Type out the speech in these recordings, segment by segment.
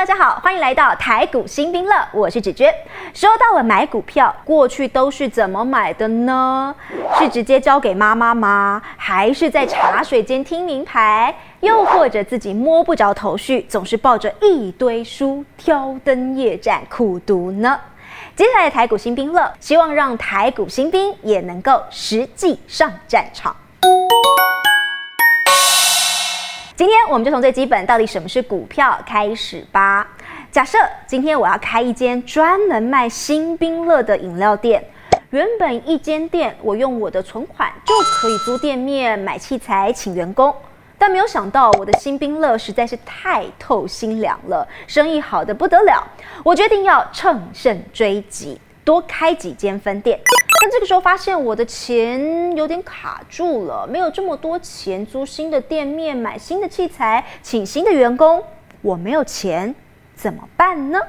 大家好，欢迎来到台股新兵乐，我是芷娟。说到了买股票，过去都是怎么买的呢？是直接交给妈妈吗？还是在茶水间听名牌？又或者自己摸不着头绪，总是抱着一堆书挑灯夜战苦读呢？接下来的台股新兵乐，希望让台股新兵也能够实际上战场。今天我们就从最基本，到底什么是股票开始吧。假设今天我要开一间专门卖新冰乐的饮料店，原本一间店我用我的存款就可以租店面、买器材、请员工，但没有想到我的新兵乐实在是太透心凉了，生意好的不得了，我决定要乘胜追击，多开几间分店。但这个时候发现我的钱有点卡住了，没有这么多钱租新的店面、买新的器材、请新的员工，我没有钱怎么办呢？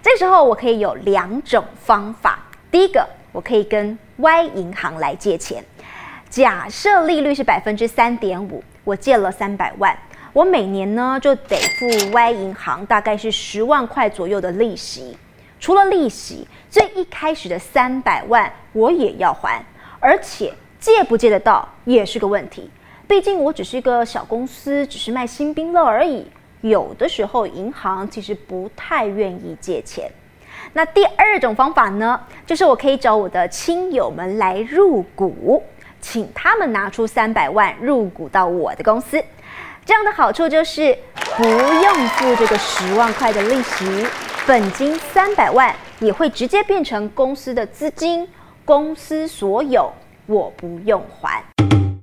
这时候我可以有两种方法。第一个，我可以跟 Y 银行来借钱，假设利率是百分之三点五，我借了三百万，我每年呢就得付 Y 银行大概是十万块左右的利息。除了利息，最一开始的三百万我也要还，而且借不借得到也是个问题。毕竟我只是一个小公司，只是卖新兵乐而已。有的时候银行其实不太愿意借钱。那第二种方法呢，就是我可以找我的亲友们来入股，请他们拿出三百万入股到我的公司。这样的好处就是不用付这个十万块的利息。本金三百万也会直接变成公司的资金，公司所有，我不用还。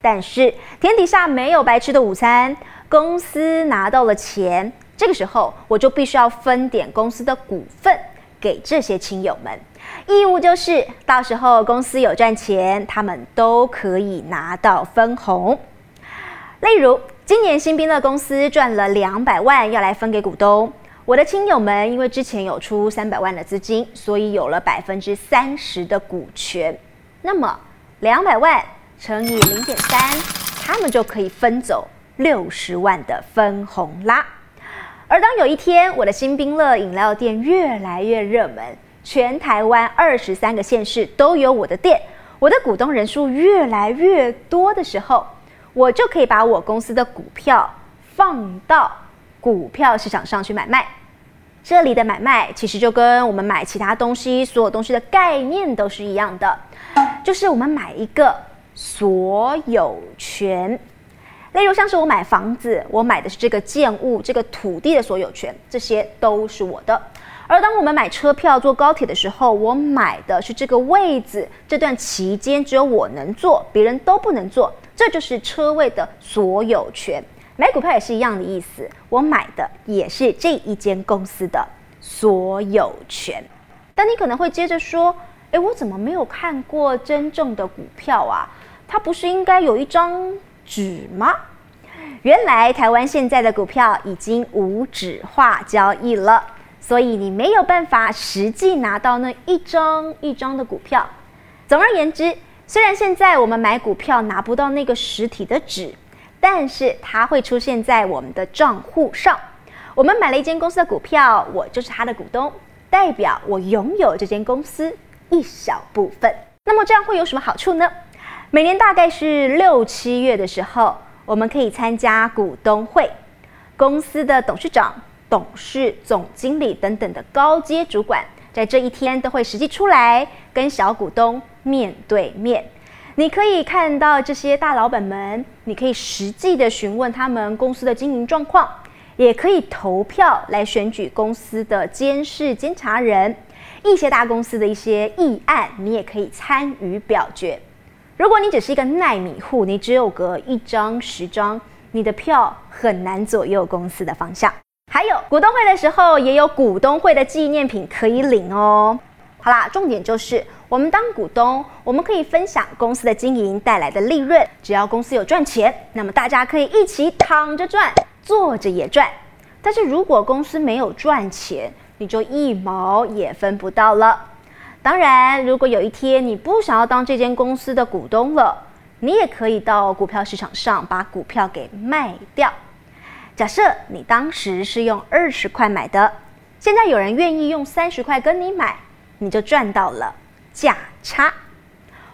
但是天底下没有白吃的午餐，公司拿到了钱，这个时候我就必须要分点公司的股份给这些亲友们，义务就是到时候公司有赚钱，他们都可以拿到分红。例如今年新兵乐公司赚了两百万，要来分给股东。我的亲友们，因为之前有出三百万的资金，所以有了百分之三十的股权。那么两百万乘以零点三，他们就可以分走六十万的分红啦。而当有一天我的新冰乐饮料店越来越热门，全台湾二十三个县市都有我的店，我的股东人数越来越多的时候，我就可以把我公司的股票放到。股票市场上去买卖，这里的买卖其实就跟我们买其他东西，所有东西的概念都是一样的，就是我们买一个所有权。例如像是我买房子，我买的是这个建物、这个土地的所有权，这些都是我的。而当我们买车票坐高铁的时候，我买的是这个位子，这段期间只有我能坐，别人都不能坐，这就是车位的所有权。买股票也是一样的意思，我买的也是这一间公司的所有权。但你可能会接着说：“诶，我怎么没有看过真正的股票啊？它不是应该有一张纸吗？”原来台湾现在的股票已经无纸化交易了，所以你没有办法实际拿到那一张一张的股票。总而言之，虽然现在我们买股票拿不到那个实体的纸。但是它会出现在我们的账户上。我们买了一间公司的股票，我就是它的股东，代表我拥有这间公司一小部分。那么这样会有什么好处呢？每年大概是六七月的时候，我们可以参加股东会，公司的董事长、董事、总经理等等的高阶主管，在这一天都会实际出来跟小股东面对面。你可以看到这些大老板们，你可以实际的询问他们公司的经营状况，也可以投票来选举公司的监事监察人。一些大公司的一些议案，你也可以参与表决。如果你只是一个耐米户，你只有个一张十张，你的票很难左右公司的方向。还有股东会的时候，也有股东会的纪念品可以领哦。好啦，重点就是我们当股东，我们可以分享公司的经营带来的利润。只要公司有赚钱，那么大家可以一起躺着赚，坐着也赚。但是如果公司没有赚钱，你就一毛也分不到了。当然，如果有一天你不想要当这间公司的股东了，你也可以到股票市场上把股票给卖掉。假设你当时是用二十块买的，现在有人愿意用三十块跟你买，你就赚到了价差。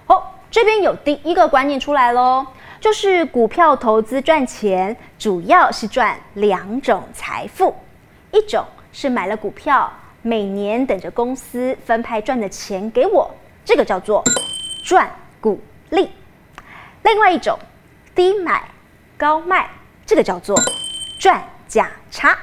哦，这边有第一个观念出来喽，就是股票投资赚钱，主要是赚两种财富，一种是买了股票，每年等着公司分派赚的钱给我，这个叫做赚股利；另外一种，低买高卖，这个叫做赚价差。